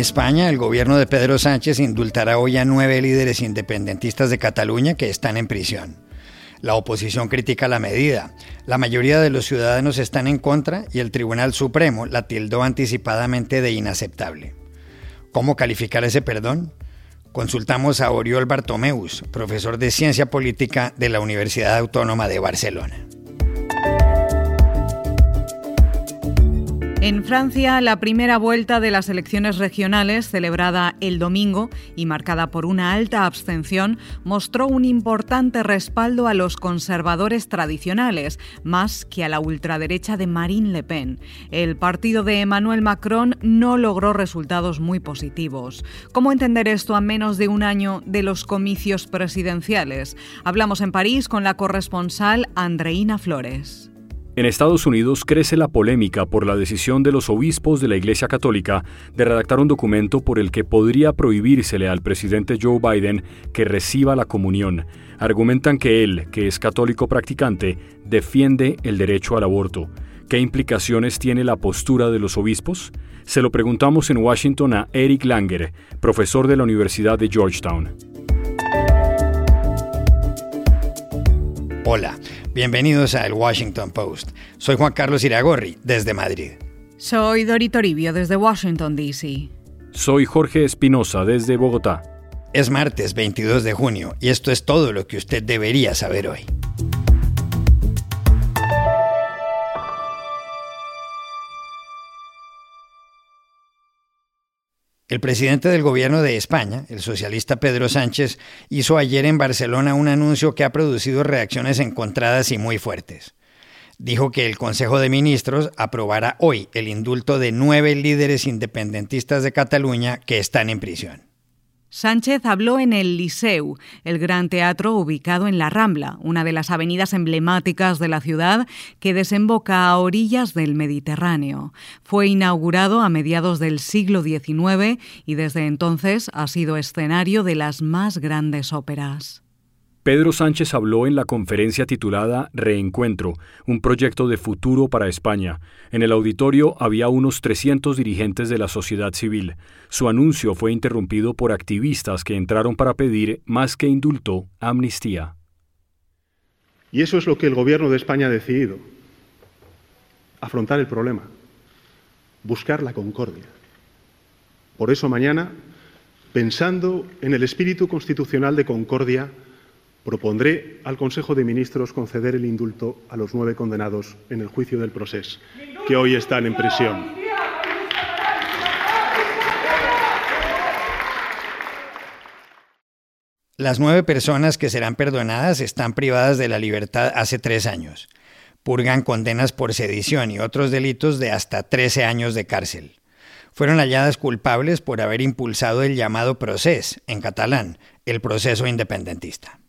España, el gobierno de Pedro Sánchez indultará hoy a nueve líderes independentistas de Cataluña que están en prisión. La oposición critica la medida. La mayoría de los ciudadanos están en contra y el Tribunal Supremo la tildó anticipadamente de inaceptable. ¿Cómo calificar ese perdón? Consultamos a Oriol Bartomeus, profesor de Ciencia Política de la Universidad Autónoma de Barcelona. En Francia, la primera vuelta de las elecciones regionales, celebrada el domingo y marcada por una alta abstención, mostró un importante respaldo a los conservadores tradicionales, más que a la ultraderecha de Marine Le Pen. El partido de Emmanuel Macron no logró resultados muy positivos. ¿Cómo entender esto a menos de un año de los comicios presidenciales? Hablamos en París con la corresponsal Andreina Flores. En Estados Unidos crece la polémica por la decisión de los obispos de la Iglesia Católica de redactar un documento por el que podría prohibírsele al presidente Joe Biden que reciba la comunión. Argumentan que él, que es católico practicante, defiende el derecho al aborto. ¿Qué implicaciones tiene la postura de los obispos? Se lo preguntamos en Washington a Eric Langer, profesor de la Universidad de Georgetown. Hola, bienvenidos a El Washington Post. Soy Juan Carlos Iragorri, desde Madrid. Soy Dori Toribio, desde Washington, D.C. Soy Jorge Espinosa, desde Bogotá. Es martes 22 de junio y esto es todo lo que usted debería saber hoy. El presidente del gobierno de España, el socialista Pedro Sánchez, hizo ayer en Barcelona un anuncio que ha producido reacciones encontradas y muy fuertes. Dijo que el Consejo de Ministros aprobará hoy el indulto de nueve líderes independentistas de Cataluña que están en prisión. Sánchez habló en el Liceu, el gran teatro ubicado en la Rambla, una de las avenidas emblemáticas de la ciudad que desemboca a orillas del Mediterráneo. Fue inaugurado a mediados del siglo XIX y desde entonces ha sido escenario de las más grandes óperas. Pedro Sánchez habló en la conferencia titulada Reencuentro, un proyecto de futuro para España. En el auditorio había unos 300 dirigentes de la sociedad civil. Su anuncio fue interrumpido por activistas que entraron para pedir, más que indulto, amnistía. Y eso es lo que el Gobierno de España ha decidido. Afrontar el problema. Buscar la concordia. Por eso mañana, pensando en el espíritu constitucional de concordia, propondré al Consejo de Ministros conceder el indulto a los nueve condenados en el juicio del proceso, que hoy están en prisión. Las nueve personas que serán perdonadas están privadas de la libertad hace tres años. Purgan condenas por sedición y otros delitos de hasta 13 años de cárcel. Fueron halladas culpables por haber impulsado el llamado procés, en catalán, el proceso independentista.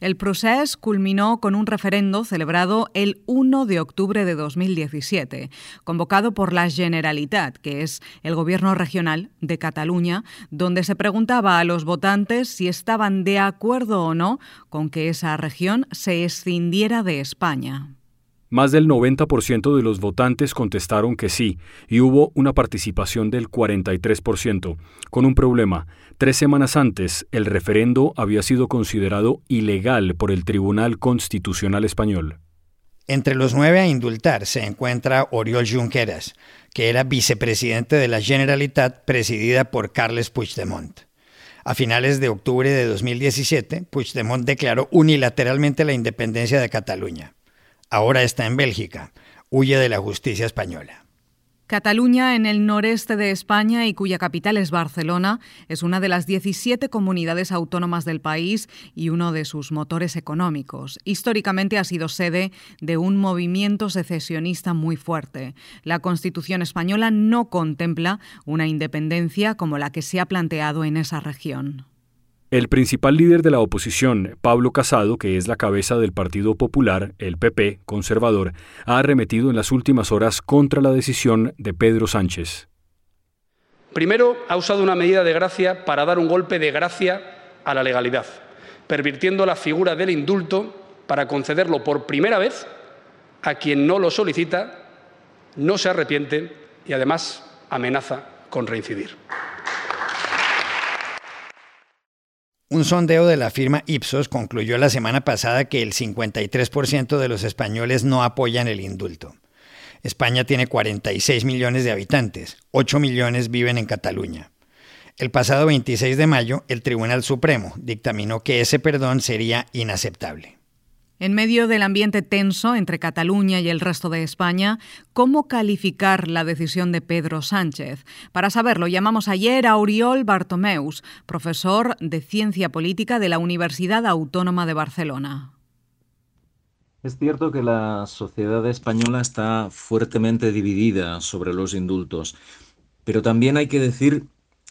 El proceso culminó con un referendo celebrado el 1 de octubre de 2017, convocado por la Generalitat, que es el gobierno regional de Cataluña, donde se preguntaba a los votantes si estaban de acuerdo o no con que esa región se escindiera de España. Más del 90% de los votantes contestaron que sí, y hubo una participación del 43%, con un problema. Tres semanas antes, el referendo había sido considerado ilegal por el Tribunal Constitucional Español. Entre los nueve a indultar se encuentra Oriol Junqueras, que era vicepresidente de la Generalitat presidida por Carles Puigdemont. A finales de octubre de 2017, Puigdemont declaró unilateralmente la independencia de Cataluña. Ahora está en Bélgica. Huye de la justicia española. Cataluña, en el noreste de España y cuya capital es Barcelona, es una de las 17 comunidades autónomas del país y uno de sus motores económicos. Históricamente ha sido sede de un movimiento secesionista muy fuerte. La Constitución española no contempla una independencia como la que se ha planteado en esa región. El principal líder de la oposición, Pablo Casado, que es la cabeza del Partido Popular, el PP, conservador, ha arremetido en las últimas horas contra la decisión de Pedro Sánchez. Primero, ha usado una medida de gracia para dar un golpe de gracia a la legalidad, pervirtiendo la figura del indulto para concederlo por primera vez a quien no lo solicita, no se arrepiente y además amenaza con reincidir. Un sondeo de la firma Ipsos concluyó la semana pasada que el 53% de los españoles no apoyan el indulto. España tiene 46 millones de habitantes, 8 millones viven en Cataluña. El pasado 26 de mayo, el Tribunal Supremo dictaminó que ese perdón sería inaceptable. En medio del ambiente tenso entre Cataluña y el resto de España, ¿cómo calificar la decisión de Pedro Sánchez? Para saberlo, llamamos ayer a Oriol Bartomeus, profesor de Ciencia Política de la Universidad Autónoma de Barcelona. Es cierto que la sociedad española está fuertemente dividida sobre los indultos, pero también hay que decir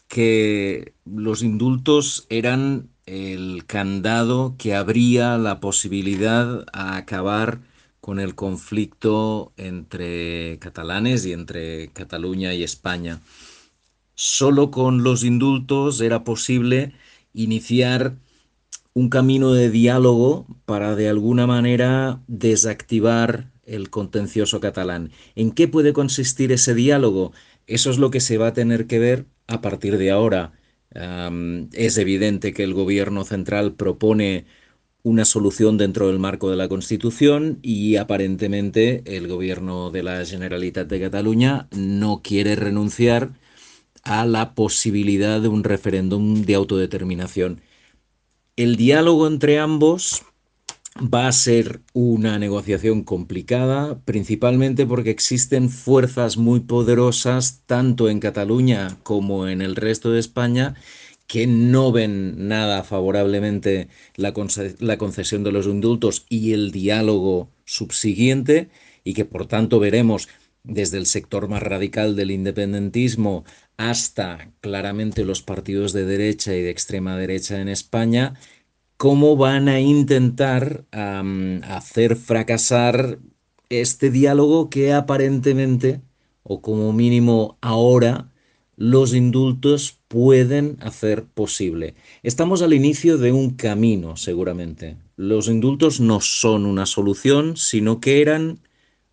que los indultos eran el candado que abría la posibilidad a acabar con el conflicto entre catalanes y entre Cataluña y España. Solo con los indultos era posible iniciar un camino de diálogo para de alguna manera desactivar el contencioso catalán. ¿En qué puede consistir ese diálogo? Eso es lo que se va a tener que ver a partir de ahora es evidente que el gobierno central propone una solución dentro del marco de la Constitución y aparentemente el gobierno de la Generalitat de Cataluña no quiere renunciar a la posibilidad de un referéndum de autodeterminación. El diálogo entre ambos Va a ser una negociación complicada, principalmente porque existen fuerzas muy poderosas, tanto en Cataluña como en el resto de España, que no ven nada favorablemente la, concesión de los indultos y el diálogo subsiguiente, y que por tanto veremos desde el sector más radical del independentismo hasta claramente los partidos de derecha y de extrema derecha en España, cómo van a intentar hacer fracasar este diálogo que aparentemente, o como mínimo ahora, los indultos pueden hacer posible. Estamos al inicio de un camino, seguramente. Los indultos no son una solución, sino que eran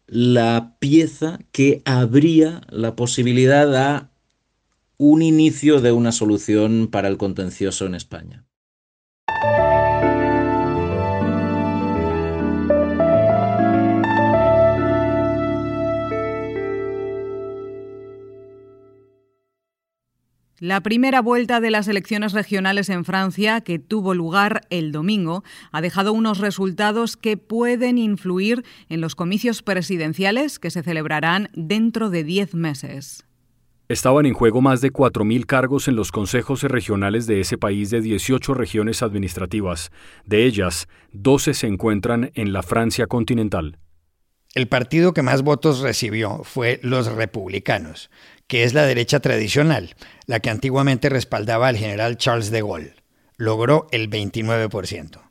la pieza que abría la posibilidad a un inicio de una solución para el contencioso en España. La primera vuelta de las elecciones regionales en Francia, que tuvo lugar el domingo, ha dejado unos resultados que pueden influir en los comicios presidenciales que se celebrarán dentro de diez meses. Estaban en juego más de 4.000 cargos en los consejos regionales de ese país de 18 regiones administrativas. De ellas, 12 se encuentran en la Francia continental. El partido que más votos recibió fue los republicanos, que es la derecha tradicional, la que antiguamente respaldaba al general Charles de Gaulle. Logró el 29%.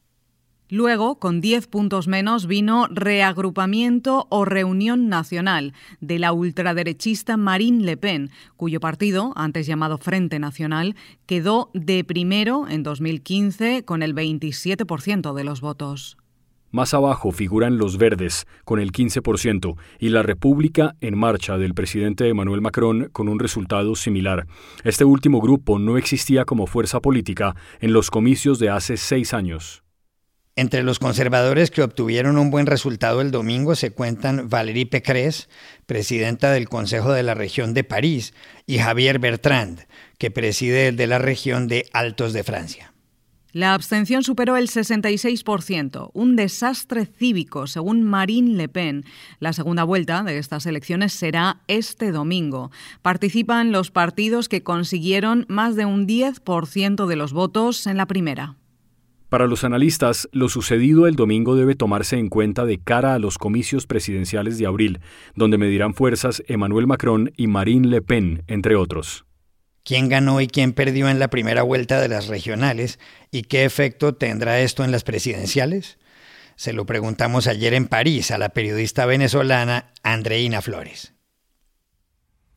Luego, con 10 puntos menos, vino Reagrupamiento o Reunión Nacional de la ultraderechista Marine Le Pen, cuyo partido, antes llamado Frente Nacional, quedó de primero en 2015 con el 27% de los votos. Más abajo figuran los verdes, con el 15%, y la República en marcha del presidente Emmanuel Macron con un resultado similar. Este último grupo no existía como fuerza política en los comicios de hace seis años. Entre los conservadores que obtuvieron un buen resultado el domingo se cuentan Valérie Pécresse, presidenta del Consejo de la Región de París, y Javier Bertrand, que preside de la región de Altos de Francia. La abstención superó el 66%, un desastre cívico, según Marine Le Pen. La segunda vuelta de estas elecciones será este domingo. Participan los partidos que consiguieron más de un 10% de los votos en la primera. Para los analistas, lo sucedido el domingo debe tomarse en cuenta de cara a los comicios presidenciales de abril, donde medirán fuerzas Emmanuel Macron y Marine Le Pen, entre otros quién ganó y quién perdió en la primera vuelta de las regionales y qué efecto tendrá esto en las presidenciales? Se lo preguntamos ayer en París a la periodista venezolana Andreina Flores.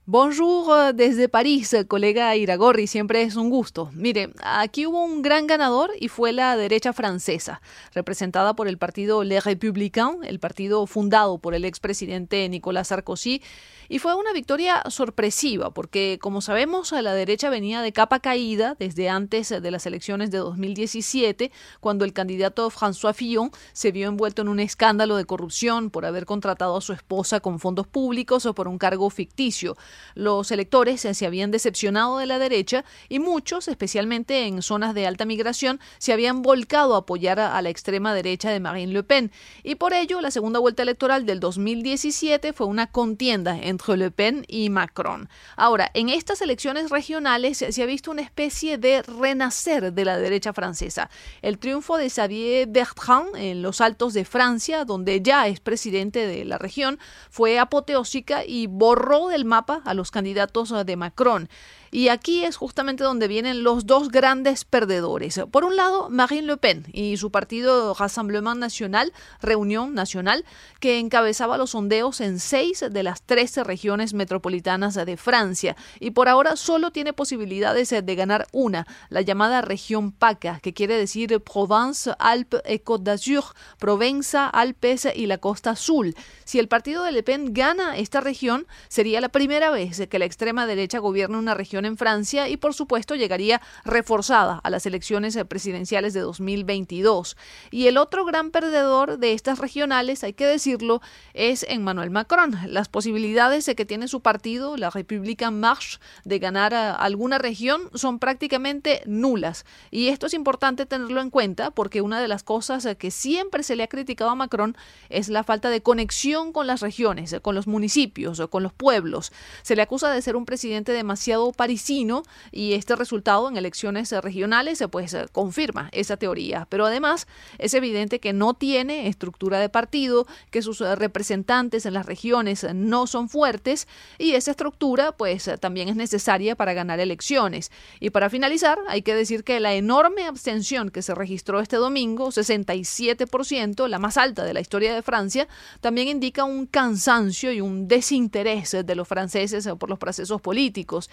Bonjour eh, desde París, eh, colega Iragorri, siempre es un gusto. Mire, aquí hubo un gran ganador y fue la derecha francesa, representada por el partido Les Républicains, el partido fundado por el expresidente Nicolas Sarkozy, y fue una victoria sorpresiva porque, como sabemos, la derecha venía de capa caída desde antes de las elecciones de 2017, cuando el candidato François Fillon se vio envuelto en un escándalo de corrupción por haber contratado a su esposa con fondos públicos o por un cargo ficticio. Los electores se habían decepcionado de la derecha y muchos, especialmente en zonas de alta migración, se habían volcado a apoyar a la extrema derecha de Marine Le Pen. Y por ello, la segunda vuelta electoral del 2017 fue una contienda entre Le Pen y Macron. Ahora, en estas elecciones regionales se ha visto una especie de renacer de la derecha francesa. El triunfo de Xavier Bertrand en los altos de Francia, donde ya es presidente de la región, fue apoteósica y borró del mapa a los candidatos de Macron. Y aquí es justamente donde vienen los dos grandes perdedores. Por un lado, Marine Le Pen y su partido Rassemblement National, Reunión Nacional, que encabezaba los sondeos en seis de las trece regiones metropolitanas de Francia. Y por ahora solo tiene posibilidades de ganar una, la llamada región PACA, que quiere decir Provence, Alpes et Côte d'Azur, Provenza, Alpes y la Costa Azul. Si el partido de Le Pen gana esta región, sería la primera vez que la extrema derecha gobierna una región en Francia y por supuesto llegaría reforzada a las elecciones presidenciales de 2022. Y el otro gran perdedor de estas regionales, hay que decirlo, es Emmanuel Macron. Las posibilidades que tiene su partido, la en Marche, de ganar alguna región son prácticamente nulas. Y esto es importante tenerlo en cuenta porque una de las cosas que siempre se le ha criticado a Macron es la falta de conexión con las regiones, con los municipios, con los pueblos. Se le acusa de ser un presidente demasiado parisino y este resultado en elecciones regionales pues confirma esa teoría. Pero además es evidente que no tiene estructura de partido, que sus representantes en las regiones no son fuertes y esa estructura pues también es necesaria para ganar elecciones. Y para finalizar, hay que decir que la enorme abstención que se registró este domingo, 67%, la más alta de la historia de Francia, también indica un cansancio y un desinterés de los franceses por los procesos políticos.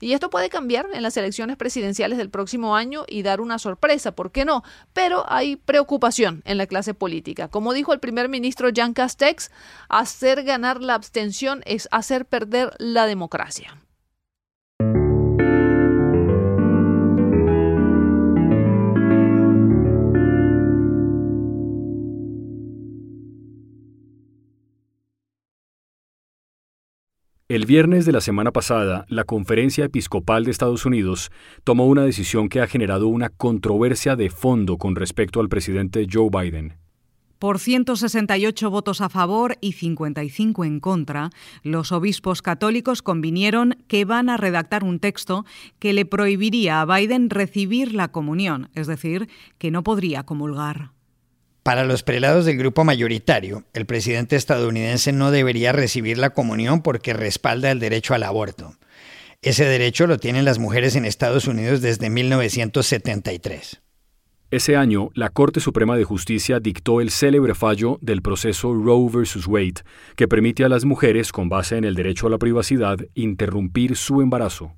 Y esto puede cambiar en las elecciones presidenciales del próximo año y dar una sorpresa, ¿por qué no? Pero hay preocupación en la clase política. Como dijo el primer ministro Jean Castex, hacer ganar la abstención es hacer perder la democracia. El viernes de la semana pasada, la Conferencia Episcopal de Estados Unidos tomó una decisión que ha generado una controversia de fondo con respecto al presidente Joe Biden. Por 168 votos a favor y 55 en contra, los obispos católicos convinieron que van a redactar un texto que le prohibiría a Biden recibir la comunión, es decir, que no podría comulgar. Para los prelados del grupo mayoritario, el presidente estadounidense no debería recibir la comunión porque respalda el derecho al aborto. Ese derecho lo tienen las mujeres en Estados Unidos desde 1973. Ese año, la Corte Suprema de Justicia dictó el célebre fallo del proceso Roe vs. Wade, que permite a las mujeres, con base en el derecho a la privacidad, interrumpir su embarazo.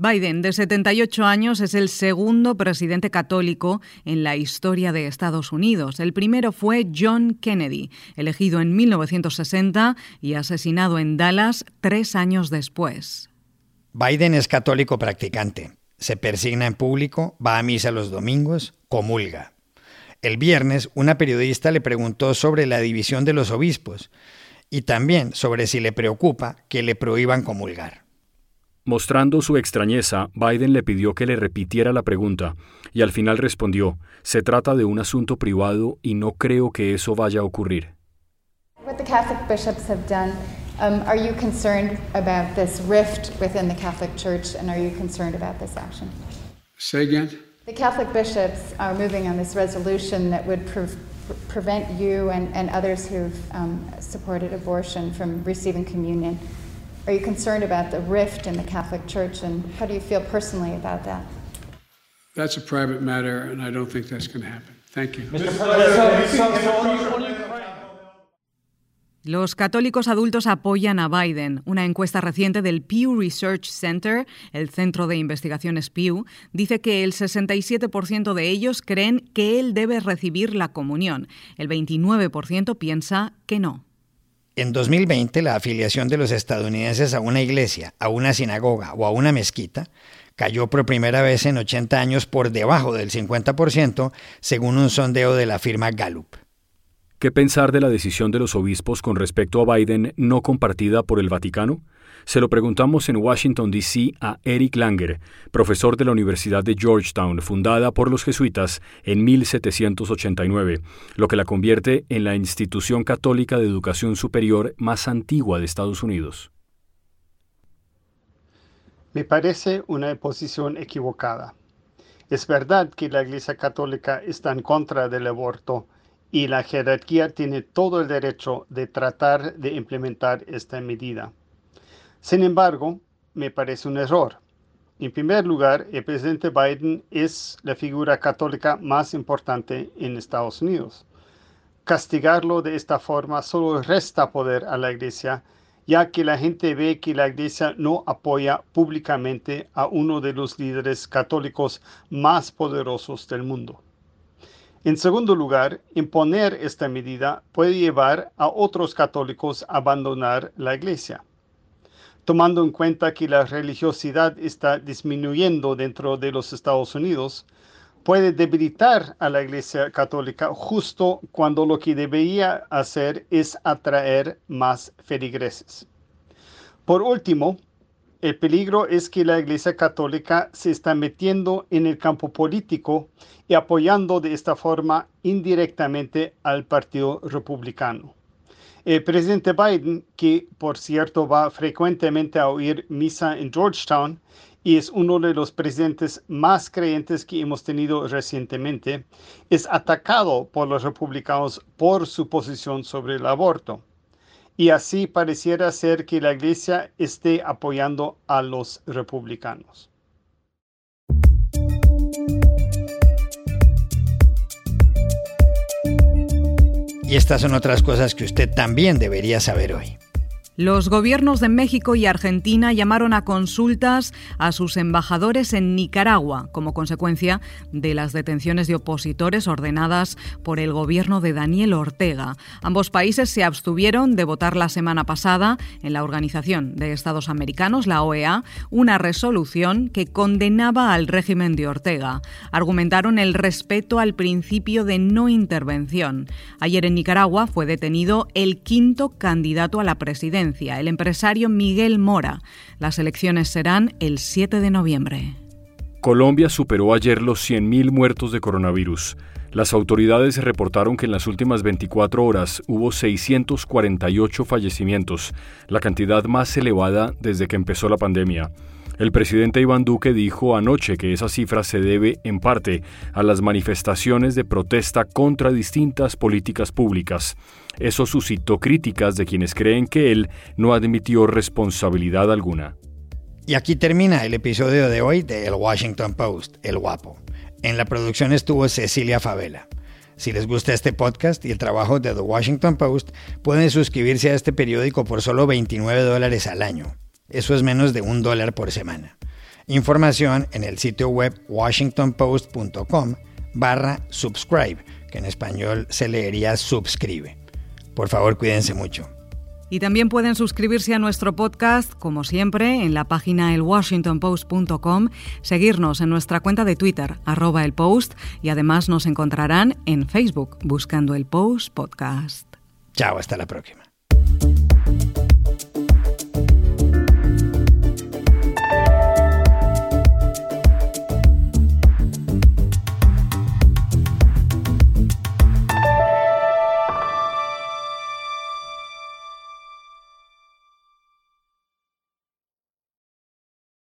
Biden, de 78 años, es el segundo presidente católico en la historia de Estados Unidos. El primero fue John Kennedy, elegido en 1960 y asesinado en Dallas tres años después. Biden es católico practicante. Se persigna en público, va a misa los domingos, comulga. El viernes, una periodista le preguntó sobre la división de los obispos y también sobre si le preocupa que le prohíban comulgar. Mostrando su extrañeza, Biden le pidió que le repitiera la pregunta y al final respondió, se trata de un asunto privado y no creo que eso vaya a ocurrir. What the Catholic bishops have done, um, are you concerned about this rift within the Catholic Church and are you concerned about this action? Say again? The Catholic bishops are moving on this resolution that would pre prevent you and, and others who've um, supported abortion from receiving communion. Are you concerned about the rift in the Catholic Church, and how do you feel personally about that? That's a private matter, and I don't think that's going to happen. Thank you. Los católicos adultos apoyan a Biden. Una encuesta reciente del Pew Research Center, el centro de investigaciones Pew, dice que el 67% de ellos creen que él debe recibir la comunión. El 29% piensa que no. En 2020, la afiliación de los estadounidenses a una iglesia, a una sinagoga o a una mezquita cayó por primera vez en 80 años por debajo del 50%, según un sondeo de la firma Gallup. ¿Qué pensar de la decisión de los obispos con respecto a Biden no compartida por el Vaticano? Se lo preguntamos en Washington, D.C. a Eric Langer, profesor de la Universidad de Georgetown, fundada por los jesuitas en 1789, lo que la convierte en la institución católica de educación superior más antigua de Estados Unidos. Me parece una posición equivocada. Es verdad que la Iglesia Católica está en contra del aborto, y la jerarquía tiene todo el derecho de tratar de implementar esta medida. Sin embargo, me parece un error. En primer lugar, el presidente Biden es la figura católica más importante en Estados Unidos. Castigarlo de esta forma solo resta poder a la iglesia, ya que la gente ve que la iglesia no apoya públicamente a uno de los líderes católicos más poderosos del mundo. En segundo lugar, imponer esta medida puede llevar a otros católicos a abandonar la iglesia. Tomando en cuenta que la religiosidad está disminuyendo dentro de los Estados Unidos, puede debilitar a la iglesia católica justo cuando lo que debería hacer es atraer más feligreses. Por último, el peligro es que la Iglesia Católica se está metiendo en el campo político y apoyando de esta forma indirectamente al Partido Republicano. El presidente Biden, que por cierto va frecuentemente a oír misa en Georgetown y es uno de los presidentes más creyentes que hemos tenido recientemente, es atacado por los republicanos por su posición sobre el aborto y así pareciera ser que la iglesia esté apoyando a los republicanos. Y estas son otras cosas que usted también debería saber hoy. Los gobiernos de México y Argentina llamaron a consultas a sus embajadores en Nicaragua como consecuencia de las detenciones de opositores ordenadas por el gobierno de Daniel Ortega. Ambos países se abstuvieron de votar la semana pasada en la Organización de Estados Americanos, la OEA, una resolución que condenaba al régimen de Ortega. Argumentaron el respeto al principio de no intervención. Ayer en Nicaragua fue detenido el quinto candidato a la presidencia el empresario Miguel Mora. Las elecciones serán el 7 de noviembre. Colombia superó ayer los 100.000 muertos de coronavirus. Las autoridades reportaron que en las últimas 24 horas hubo 648 fallecimientos, la cantidad más elevada desde que empezó la pandemia. El presidente Iván Duque dijo anoche que esa cifra se debe, en parte, a las manifestaciones de protesta contra distintas políticas públicas. Eso suscitó críticas de quienes creen que él no admitió responsabilidad alguna. Y aquí termina el episodio de hoy de El Washington Post, El Guapo. En la producción estuvo Cecilia Favela. Si les gusta este podcast y el trabajo de The Washington Post, pueden suscribirse a este periódico por solo 29 dólares al año. Eso es menos de un dólar por semana. Información en el sitio web washingtonpost.com barra subscribe, que en español se leería suscribe. Por favor, cuídense mucho. Y también pueden suscribirse a nuestro podcast, como siempre, en la página elwashingtonpost.com, seguirnos en nuestra cuenta de Twitter, arroba el post, y además nos encontrarán en Facebook buscando el Post Podcast. Chao, hasta la próxima.